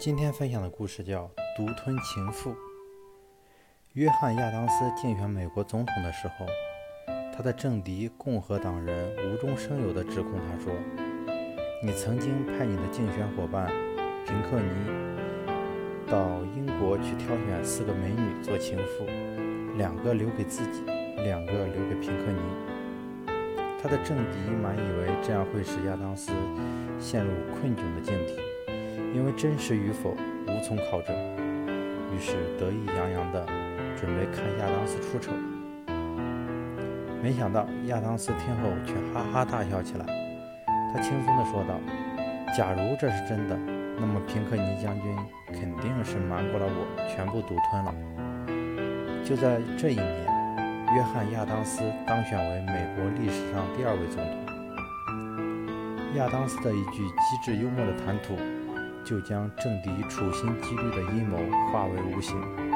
今天分享的故事叫《独吞情妇》。约翰·亚当斯竞选美国总统的时候，他的政敌共和党人无中生有地指控他说：“你曾经派你的竞选伙伴平克尼到英国去挑选四个美女做情妇，两个留给自己，两个留给平克尼。”他的政敌满以为这样会使亚当斯陷入困窘的境地。因为真实与否无从考证，于是得意洋洋地准备看亚当斯出丑。没想到亚当斯听后却哈哈大笑起来。他轻松地说道：“假如这是真的，那么平克尼将军肯定是瞒过了我，全部独吞了。”就在这一年，约翰·亚当斯当选为美国历史上第二位总统。亚当斯的一句机智幽默的谈吐。就将政敌处心积虑的阴谋化为无形。